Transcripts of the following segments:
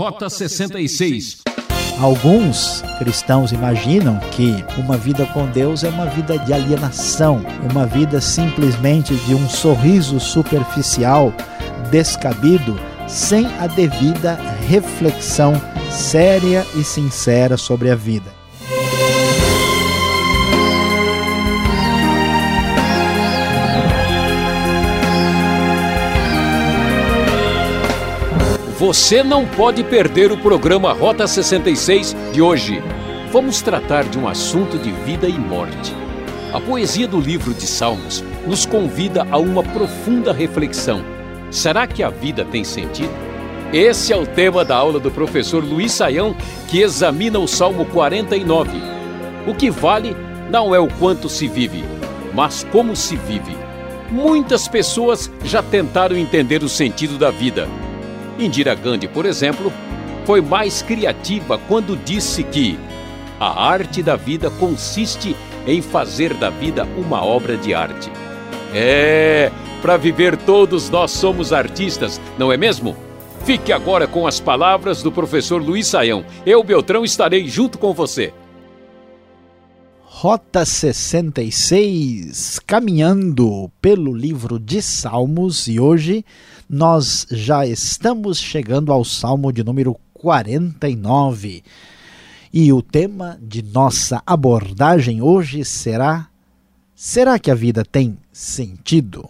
Rota 66. Alguns cristãos imaginam que uma vida com Deus é uma vida de alienação, uma vida simplesmente de um sorriso superficial, descabido, sem a devida reflexão séria e sincera sobre a vida. Você não pode perder o programa Rota 66 de hoje. Vamos tratar de um assunto de vida e morte. A poesia do livro de Salmos nos convida a uma profunda reflexão. Será que a vida tem sentido? Esse é o tema da aula do professor Luiz Saião, que examina o Salmo 49. O que vale não é o quanto se vive, mas como se vive. Muitas pessoas já tentaram entender o sentido da vida Indira Gandhi, por exemplo, foi mais criativa quando disse que a arte da vida consiste em fazer da vida uma obra de arte. É, para viver todos nós somos artistas, não é mesmo? Fique agora com as palavras do professor Luiz Saião. Eu, Beltrão, estarei junto com você. Rota 66, caminhando pelo livro de Salmos e hoje nós já estamos chegando ao Salmo de número 49. E o tema de nossa abordagem hoje será: Será que a vida tem sentido?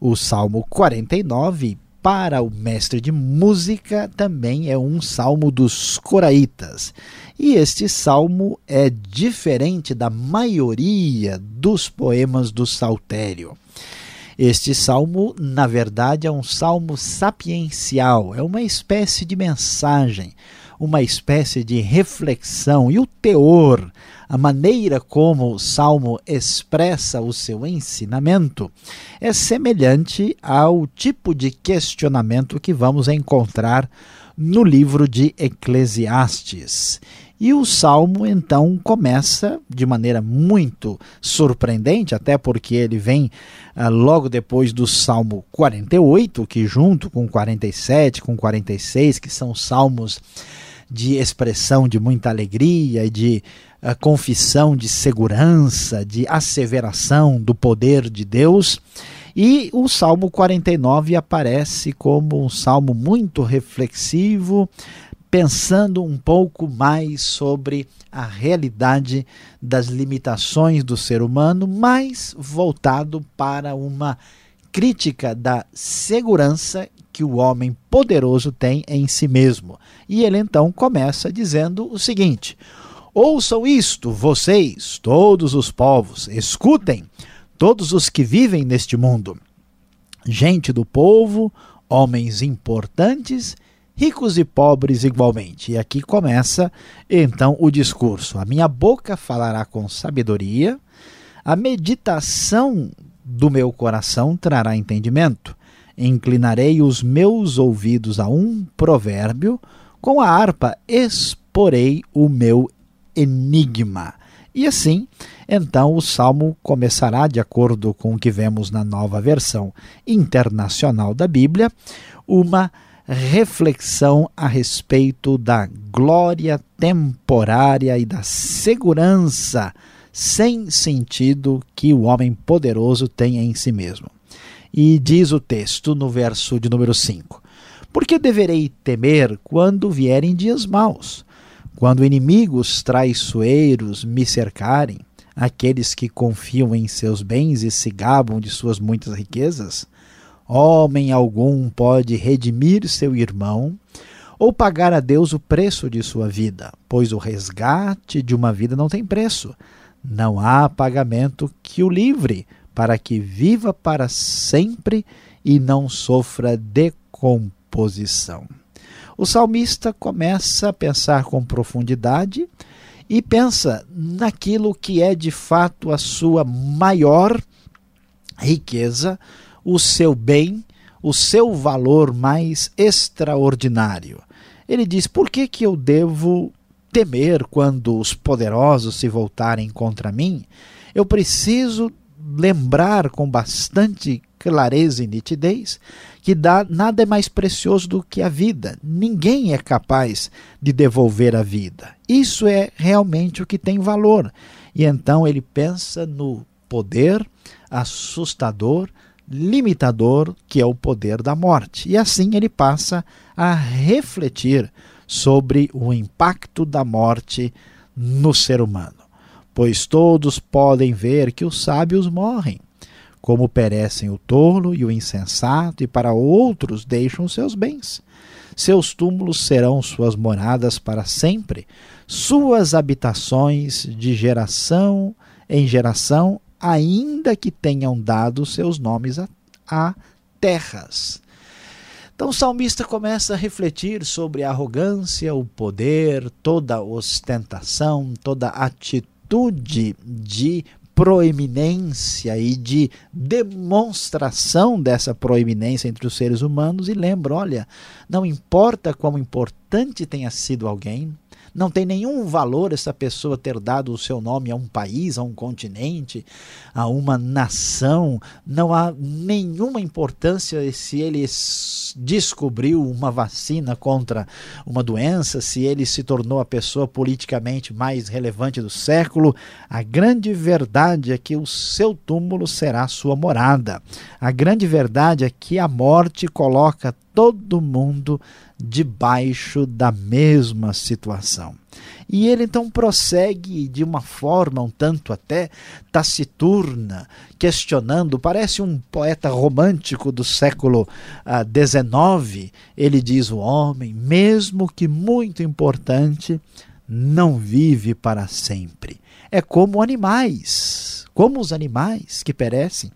O Salmo 49 para o mestre de música também é um salmo dos coraitas. E este salmo é diferente da maioria dos poemas do saltério. Este salmo, na verdade, é um salmo sapiencial, é uma espécie de mensagem, uma espécie de reflexão. E o teor, a maneira como o salmo expressa o seu ensinamento, é semelhante ao tipo de questionamento que vamos encontrar no livro de Eclesiastes. E o salmo então começa de maneira muito surpreendente, até porque ele vem ah, logo depois do salmo 48, que junto com 47, com 46, que são salmos de expressão de muita alegria e de uh, confissão de segurança, de asseveração do poder de Deus. E o Salmo 49 aparece como um salmo muito reflexivo, pensando um pouco mais sobre a realidade das limitações do ser humano, mais voltado para uma crítica da segurança que o homem poderoso tem em si mesmo. E ele então começa dizendo o seguinte: Ouçam isto, vocês, todos os povos, escutem, todos os que vivem neste mundo. Gente do povo, homens importantes, ricos e pobres igualmente. E aqui começa então o discurso. A minha boca falará com sabedoria, a meditação do meu coração trará entendimento inclinarei os meus ouvidos a um provérbio, com a harpa exporei o meu enigma. E assim, então o salmo começará, de acordo com o que vemos na nova versão internacional da Bíblia, uma reflexão a respeito da glória temporária e da segurança sem sentido que o homem poderoso tem em si mesmo. E diz o texto no verso de número 5: Porque deverei temer quando vierem dias maus, quando inimigos traiçoeiros me cercarem, aqueles que confiam em seus bens e se gabam de suas muitas riquezas? Homem algum pode redimir seu irmão ou pagar a Deus o preço de sua vida, pois o resgate de uma vida não tem preço. Não há pagamento que o livre, para que viva para sempre e não sofra decomposição. O salmista começa a pensar com profundidade e pensa naquilo que é de fato a sua maior riqueza, o seu bem, o seu valor mais extraordinário. Ele diz: Por que, que eu devo temer quando os poderosos se voltarem contra mim? Eu preciso lembrar com bastante clareza e nitidez que dá, nada é mais precioso do que a vida. Ninguém é capaz de devolver a vida. Isso é realmente o que tem valor. E então ele pensa no poder assustador, limitador, que é o poder da morte. E assim ele passa a refletir sobre o impacto da morte no ser humano. Pois todos podem ver que os sábios morrem, como perecem o tolo e o insensato, e para outros deixam seus bens. Seus túmulos serão suas moradas para sempre, suas habitações de geração em geração, ainda que tenham dado seus nomes a, a terras. Então o salmista começa a refletir sobre a arrogância, o poder, toda ostentação, toda atitude de proeminência e de demonstração dessa proeminência entre os seres humanos e lembra, olha, não importa quão importante tenha sido alguém, não tem nenhum valor essa pessoa ter dado o seu nome a um país, a um continente, a uma nação. Não há nenhuma importância se ele descobriu uma vacina contra uma doença, se ele se tornou a pessoa politicamente mais relevante do século. A grande verdade é que o seu túmulo será sua morada. A grande verdade é que a morte coloca todo mundo debaixo da mesma situação. E ele então prossegue de uma forma um tanto até taciturna, questionando, parece um poeta romântico do século XIX. Ah, ele diz: o homem, mesmo que muito importante, não vive para sempre. É como animais, como os animais que perecem.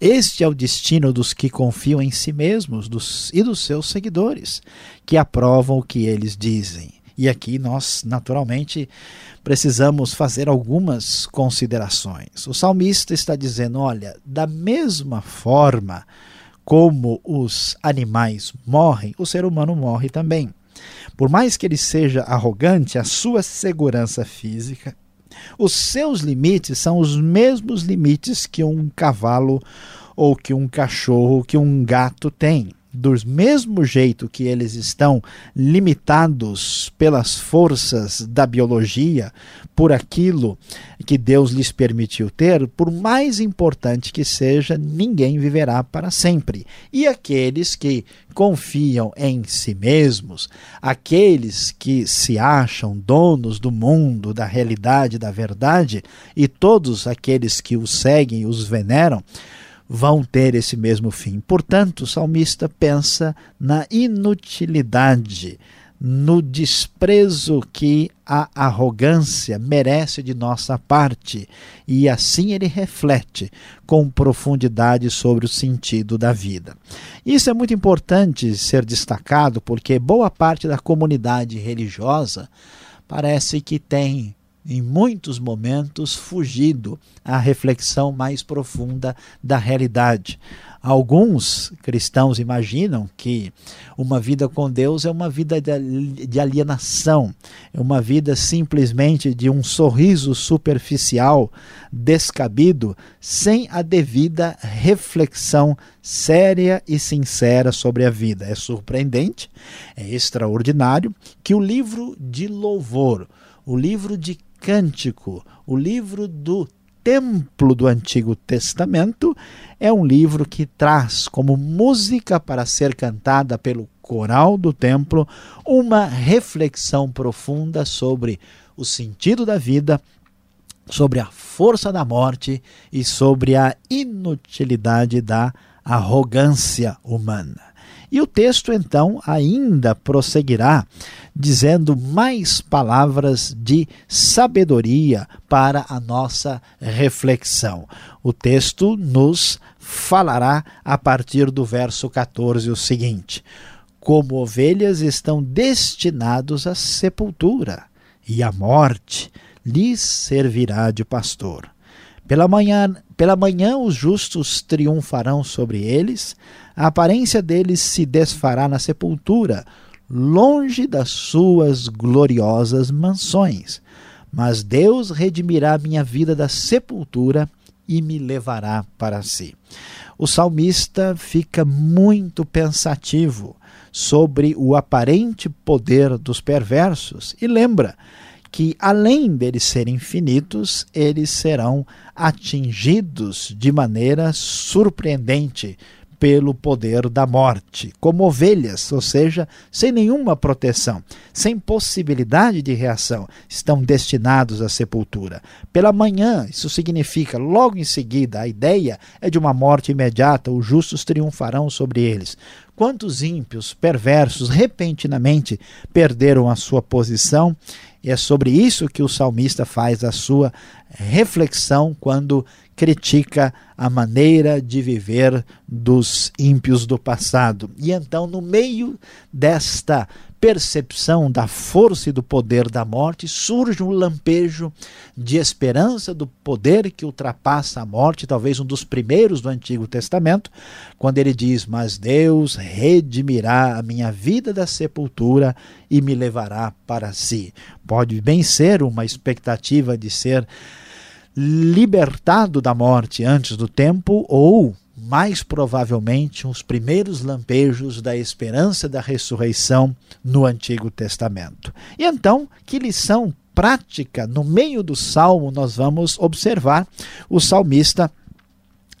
Este é o destino dos que confiam em si mesmos dos, e dos seus seguidores, que aprovam o que eles dizem. E aqui nós, naturalmente, precisamos fazer algumas considerações. O salmista está dizendo: olha, da mesma forma como os animais morrem, o ser humano morre também. Por mais que ele seja arrogante, a sua segurança física os seus limites são os mesmos limites que um cavalo ou que um cachorro, que um gato tem do mesmo jeito que eles estão limitados pelas forças da biologia, por aquilo que Deus lhes permitiu ter, por mais importante que seja, ninguém viverá para sempre. E aqueles que confiam em si mesmos, aqueles que se acham donos do mundo, da realidade, da verdade, e todos aqueles que os seguem, os veneram, vão ter esse mesmo fim. Portanto, o salmista pensa na inutilidade, no desprezo que a arrogância merece de nossa parte, e assim ele reflete com profundidade sobre o sentido da vida. Isso é muito importante ser destacado porque boa parte da comunidade religiosa parece que tem em muitos momentos, fugido à reflexão mais profunda da realidade. Alguns cristãos imaginam que uma vida com Deus é uma vida de alienação, é uma vida simplesmente de um sorriso superficial, descabido, sem a devida reflexão séria e sincera sobre a vida. É surpreendente, é extraordinário que o livro de louvor, o livro de Cântico, o livro do templo do Antigo Testamento, é um livro que traz como música para ser cantada pelo coral do templo uma reflexão profunda sobre o sentido da vida, sobre a força da morte e sobre a inutilidade da arrogância humana. E o texto então ainda prosseguirá dizendo mais palavras de sabedoria para a nossa reflexão. O texto nos falará a partir do verso 14 o seguinte: Como ovelhas estão destinados à sepultura, e a morte lhes servirá de pastor. Pela manhã, pela manhã os justos triunfarão sobre eles, a aparência deles se desfará na sepultura, longe das suas gloriosas mansões. Mas Deus redimirá minha vida da sepultura e me levará para si. O salmista fica muito pensativo sobre o aparente poder dos perversos e lembra que, além deles serem infinitos, eles serão atingidos de maneira surpreendente pelo poder da morte, como ovelhas, ou seja, sem nenhuma proteção, sem possibilidade de reação, estão destinados à sepultura. Pela manhã, isso significa logo em seguida, a ideia é de uma morte imediata, os justos triunfarão sobre eles. Quantos ímpios, perversos, repentinamente perderam a sua posição e é sobre isso que o salmista faz a sua reflexão quando critica a maneira de viver dos ímpios do passado. E então, no meio desta percepção da força e do poder da morte, surge um lampejo de esperança do poder que ultrapassa a morte, talvez um dos primeiros do Antigo Testamento, quando ele diz: Mas Deus redimirá a minha vida da sepultura e me levará para si. Pode bem ser uma expectativa de ser libertado da morte antes do tempo ou mais provavelmente os primeiros lampejos da esperança da ressurreição no Antigo Testamento. E então, que lição prática no meio do salmo nós vamos observar o salmista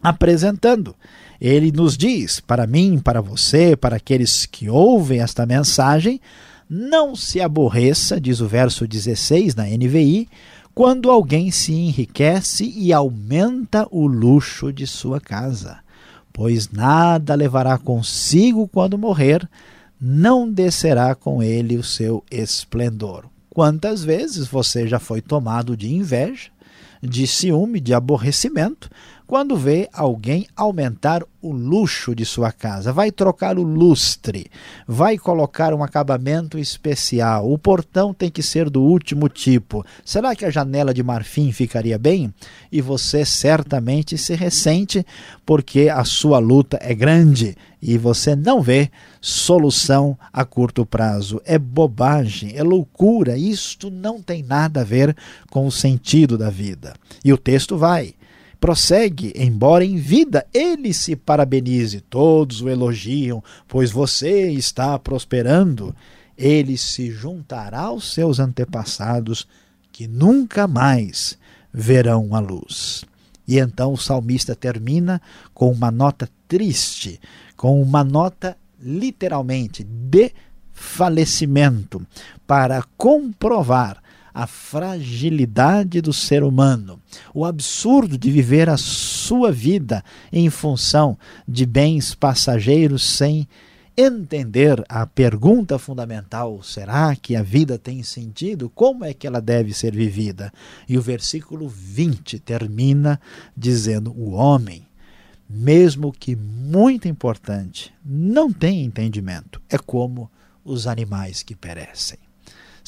apresentando. Ele nos diz, para mim, para você, para aqueles que ouvem esta mensagem, não se aborreça, diz o verso 16 na NVI, quando alguém se enriquece e aumenta o luxo de sua casa pois nada levará consigo quando morrer, não descerá com ele o seu esplendor. Quantas vezes você já foi tomado de inveja, de ciúme, de aborrecimento, quando vê alguém aumentar o luxo de sua casa, vai trocar o lustre, vai colocar um acabamento especial, o portão tem que ser do último tipo. Será que a janela de marfim ficaria bem? E você certamente se ressente porque a sua luta é grande e você não vê solução a curto prazo. É bobagem, é loucura, isto não tem nada a ver com o sentido da vida. E o texto vai prossegue, embora em vida ele se parabenize, todos o elogiam, pois você está prosperando. Ele se juntará aos seus antepassados que nunca mais verão a luz. E então o salmista termina com uma nota triste, com uma nota literalmente de falecimento, para comprovar a fragilidade do ser humano, o absurdo de viver a sua vida em função de bens passageiros sem entender a pergunta fundamental: será que a vida tem sentido? Como é que ela deve ser vivida? E o versículo 20 termina dizendo: o homem, mesmo que muito importante, não tem entendimento. É como os animais que perecem.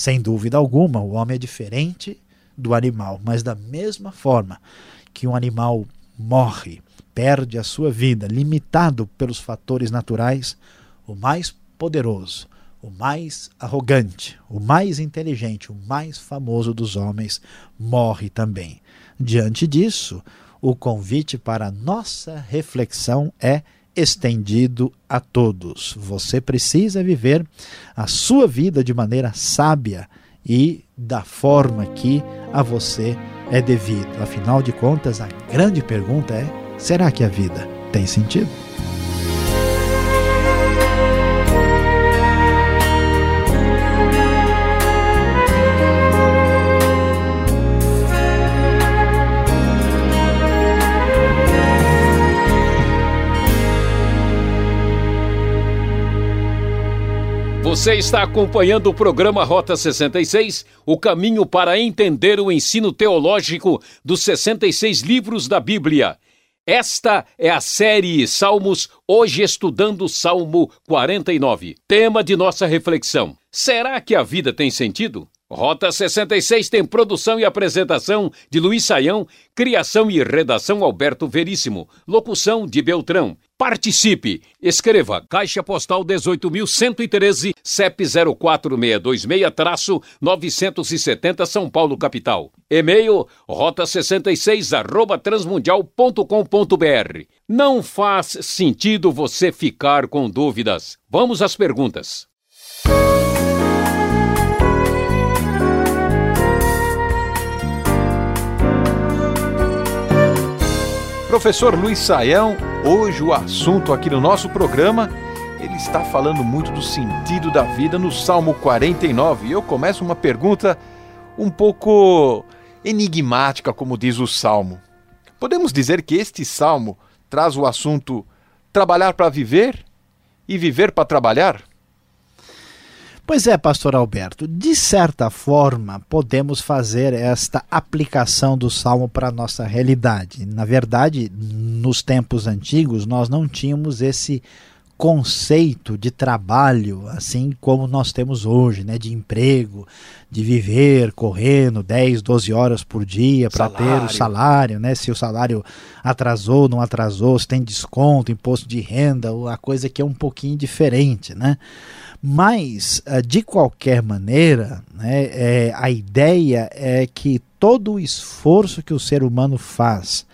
Sem dúvida alguma, o homem é diferente do animal, mas da mesma forma que um animal morre, perde a sua vida, limitado pelos fatores naturais, o mais poderoso, o mais arrogante, o mais inteligente, o mais famoso dos homens morre também. Diante disso, o convite para a nossa reflexão é estendido a todos. Você precisa viver a sua vida de maneira sábia e da forma que a você é devido. Afinal de contas, a grande pergunta é: será que a vida tem sentido? Você está acompanhando o programa Rota 66, o caminho para entender o ensino teológico dos 66 livros da Bíblia. Esta é a série Salmos, hoje estudando o Salmo 49. Tema de nossa reflexão: Será que a vida tem sentido? Rota 66 tem produção e apresentação de Luiz Saião, criação e redação Alberto Veríssimo, locução de Beltrão. Participe! Escreva Caixa Postal 18.113, CEP 04626-970 São Paulo, capital. E-mail rota66 arroba transmundial.com.br. Não faz sentido você ficar com dúvidas. Vamos às perguntas. Professor Luiz Saião, hoje o assunto aqui no nosso programa, ele está falando muito do sentido da vida no Salmo 49. E eu começo uma pergunta um pouco enigmática, como diz o Salmo. Podemos dizer que este salmo traz o assunto trabalhar para viver e viver para trabalhar? Pois é, pastor Alberto, de certa forma podemos fazer esta aplicação do salmo para a nossa realidade. Na verdade, nos tempos antigos, nós não tínhamos esse conceito de trabalho assim como nós temos hoje, né, de emprego, de viver correndo 10, 12 horas por dia para ter o salário, né, se o salário atrasou, não atrasou, se tem desconto, imposto de renda, a coisa que é um pouquinho diferente, né? Mas, eh, de qualquer maneira, né, é, a ideia é que todo o esforço que o ser humano faz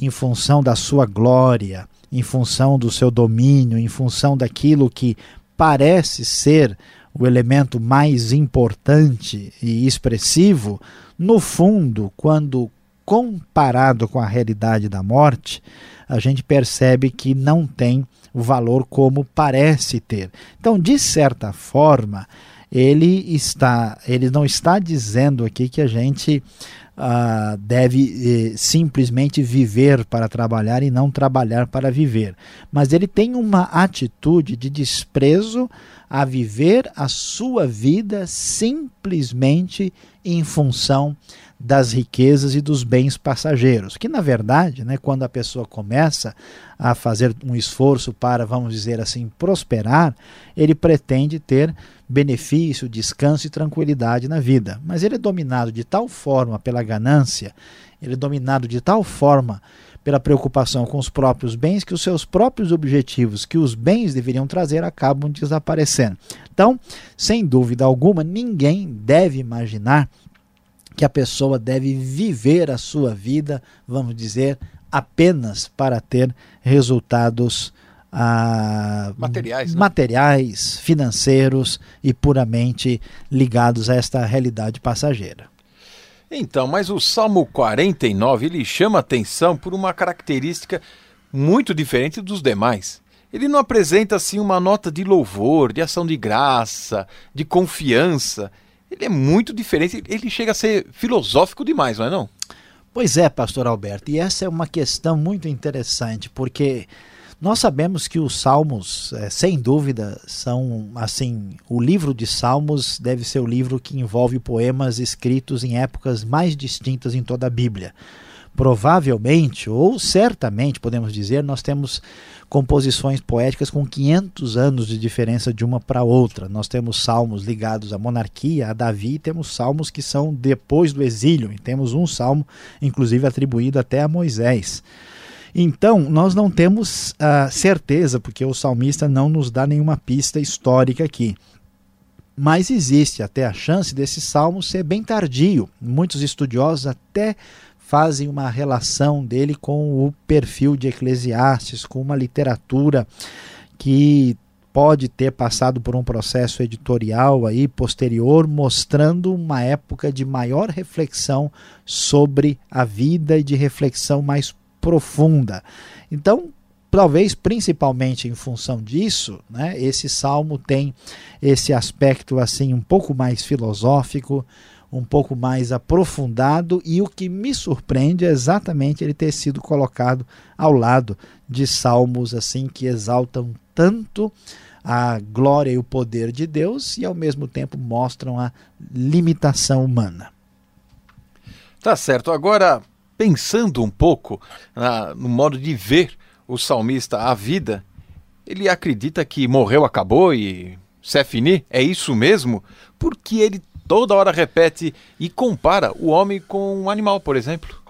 em função da sua glória, em função do seu domínio, em função daquilo que parece ser o elemento mais importante e expressivo, no fundo, quando comparado com a realidade da morte, a gente percebe que não tem o valor como parece ter. Então, de certa forma, ele está, ele não está dizendo aqui que a gente uh, deve eh, simplesmente viver para trabalhar e não trabalhar para viver, mas ele tem uma atitude de desprezo a viver a sua vida simplesmente em função das riquezas e dos bens passageiros, que na verdade, né, quando a pessoa começa a fazer um esforço para, vamos dizer assim, prosperar, ele pretende ter benefício, descanso e tranquilidade na vida. Mas ele é dominado de tal forma pela ganância, ele é dominado de tal forma pela preocupação com os próprios bens que os seus próprios objetivos que os bens deveriam trazer acabam desaparecendo. Então, sem dúvida alguma, ninguém deve imaginar que a pessoa deve viver a sua vida, vamos dizer, apenas para ter resultados ah, materiais, né? materiais, financeiros e puramente ligados a esta realidade passageira. Então, mas o Salmo 49 ele chama atenção por uma característica muito diferente dos demais. Ele não apresenta assim uma nota de louvor, de ação de graça, de confiança ele é muito diferente, ele chega a ser filosófico demais, não é não? Pois é, pastor Alberto, e essa é uma questão muito interessante, porque nós sabemos que os salmos, é, sem dúvida, são assim, o livro de salmos deve ser o livro que envolve poemas escritos em épocas mais distintas em toda a Bíblia. Provavelmente, ou certamente, podemos dizer, nós temos composições poéticas com 500 anos de diferença de uma para outra. Nós temos salmos ligados à monarquia, a Davi, e temos salmos que são depois do exílio, e temos um salmo, inclusive, atribuído até a Moisés. Então, nós não temos uh, certeza, porque o salmista não nos dá nenhuma pista histórica aqui. Mas existe até a chance desse salmo ser bem tardio. Muitos estudiosos até fazem uma relação dele com o perfil de Eclesiastes, com uma literatura que pode ter passado por um processo editorial aí posterior, mostrando uma época de maior reflexão sobre a vida e de reflexão mais profunda. Então, talvez principalmente em função disso, né, esse salmo tem esse aspecto assim um pouco mais filosófico, um pouco mais aprofundado e o que me surpreende é exatamente ele ter sido colocado ao lado de salmos assim que exaltam tanto a glória e o poder de Deus e ao mesmo tempo mostram a limitação humana. Tá certo. Agora, pensando um pouco na, no modo de ver o salmista a vida, ele acredita que morreu, acabou e se é fini? É isso mesmo? Porque ele toda hora repete e compara o homem com um animal, por exemplo.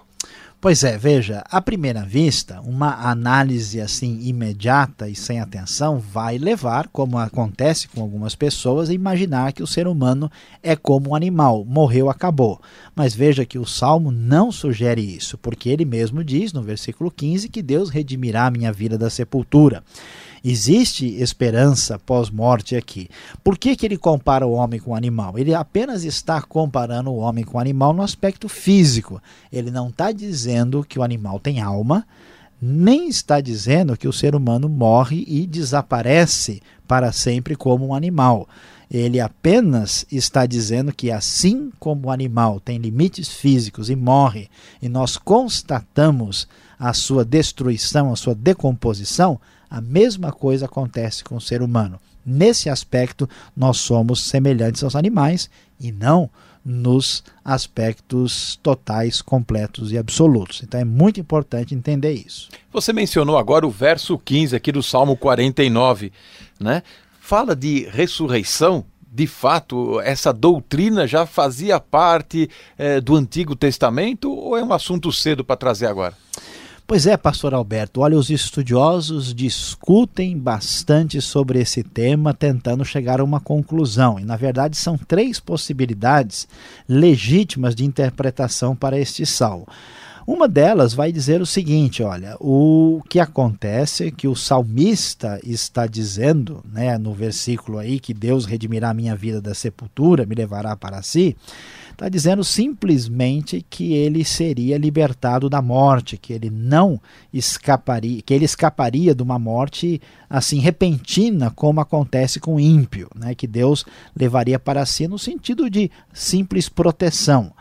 Pois é, veja, à primeira vista, uma análise assim imediata e sem atenção vai levar, como acontece com algumas pessoas, a imaginar que o ser humano é como um animal, morreu, acabou. Mas veja que o Salmo não sugere isso, porque ele mesmo diz no versículo 15 que Deus redimirá a minha vida da sepultura. Existe esperança pós-morte aqui. Por que, que ele compara o homem com o animal? Ele apenas está comparando o homem com o animal no aspecto físico. Ele não está dizendo que o animal tem alma, nem está dizendo que o ser humano morre e desaparece para sempre como um animal. Ele apenas está dizendo que, assim como o animal tem limites físicos e morre, e nós constatamos a sua destruição, a sua decomposição, a mesma coisa acontece com o ser humano. Nesse aspecto, nós somos semelhantes aos animais e não nos aspectos totais, completos e absolutos. Então é muito importante entender isso. Você mencionou agora o verso 15 aqui do Salmo 49, né? Fala de ressurreição. De fato, essa doutrina já fazia parte é, do Antigo Testamento ou é um assunto cedo para trazer agora? Pois é, pastor Alberto, olha, os estudiosos discutem bastante sobre esse tema, tentando chegar a uma conclusão. E, na verdade, são três possibilidades legítimas de interpretação para este salmo. Uma delas vai dizer o seguinte: olha, o que acontece é que o salmista está dizendo, né, no versículo aí, que Deus redimirá a minha vida da sepultura, me levará para si está dizendo simplesmente que ele seria libertado da morte, que ele não escaparia, que ele escaparia de uma morte assim repentina, como acontece com o ímpio, né? que Deus levaria para si no sentido de simples proteção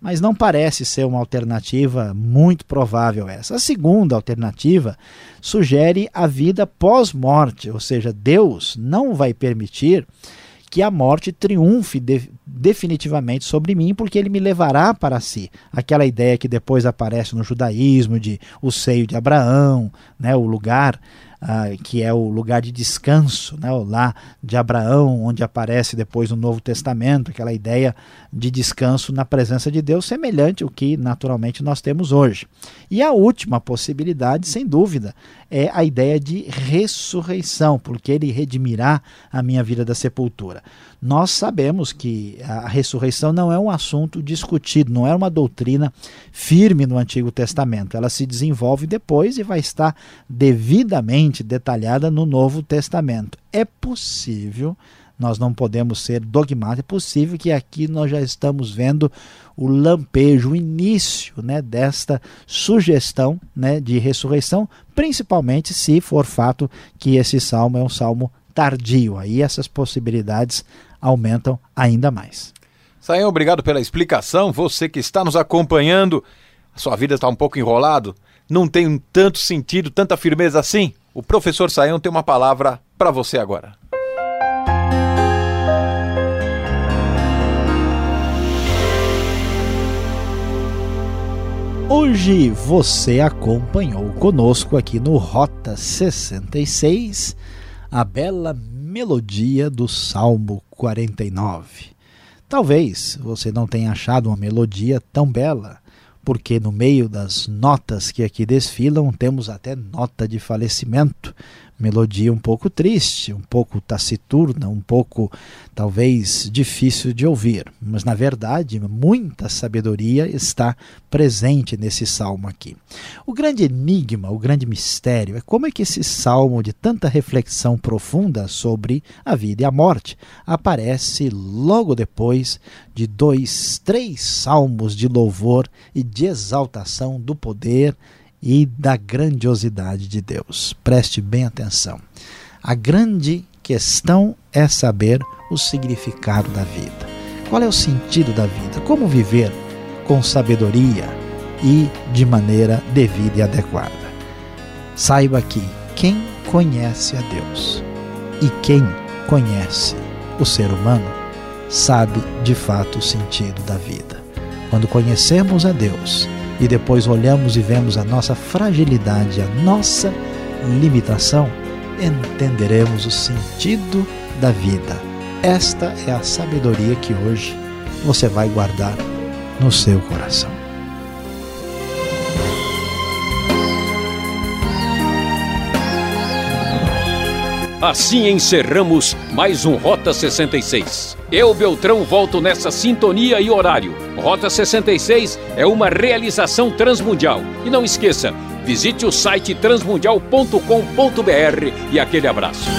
mas não parece ser uma alternativa muito provável essa. A segunda alternativa sugere a vida pós-morte, ou seja, Deus não vai permitir que a morte triunfe de, definitivamente sobre mim, porque ele me levará para si. Aquela ideia que depois aparece no judaísmo de o seio de Abraão, né, o lugar ah, que é o lugar de descanso, né, lá de Abraão, onde aparece depois no Novo Testamento, aquela ideia de descanso na presença de Deus, semelhante ao que naturalmente nós temos hoje. E a última possibilidade, sem dúvida, é a ideia de ressurreição, porque ele redimirá a minha vida da sepultura. Nós sabemos que a ressurreição não é um assunto discutido, não é uma doutrina firme no Antigo Testamento. Ela se desenvolve depois e vai estar devidamente detalhada no Novo Testamento. É possível nós não podemos ser dogmáticos. É possível que aqui nós já estamos vendo o lampejo, o início né, desta sugestão né, de ressurreição, principalmente se for fato que esse salmo é um salmo tardio. Aí essas possibilidades aumentam ainda mais. Saião, obrigado pela explicação. Você que está nos acompanhando, a sua vida está um pouco enrolado, não tem tanto sentido, tanta firmeza assim? O professor Saião tem uma palavra para você agora. Hoje você acompanhou conosco aqui no Rota 66 a bela melodia do Salmo 49. Talvez você não tenha achado uma melodia tão bela, porque no meio das notas que aqui desfilam temos até nota de falecimento, melodia um pouco triste, um pouco taciturna, um pouco talvez difícil de ouvir, mas na verdade muita sabedoria está presente nesse salmo aqui. O grande enigma, o grande mistério é como é que esse salmo de tanta reflexão profunda sobre a vida e a morte aparece logo depois de dois, três salmos de louvor e de exaltação do poder e da grandiosidade de Deus. Preste bem atenção. A grande questão é saber o significado da vida. Qual é o sentido da vida? Como viver com sabedoria e de maneira devida e adequada. Saiba que quem conhece a Deus e quem conhece o ser humano sabe de fato o sentido da vida. Quando conhecemos a Deus, e depois olhamos e vemos a nossa fragilidade, a nossa limitação, entenderemos o sentido da vida. Esta é a sabedoria que hoje você vai guardar no seu coração. Assim encerramos mais um Rota 66. Eu, Beltrão, volto nessa sintonia e horário Rota 66 é uma realização transmundial. E não esqueça, visite o site transmundial.com.br e aquele abraço.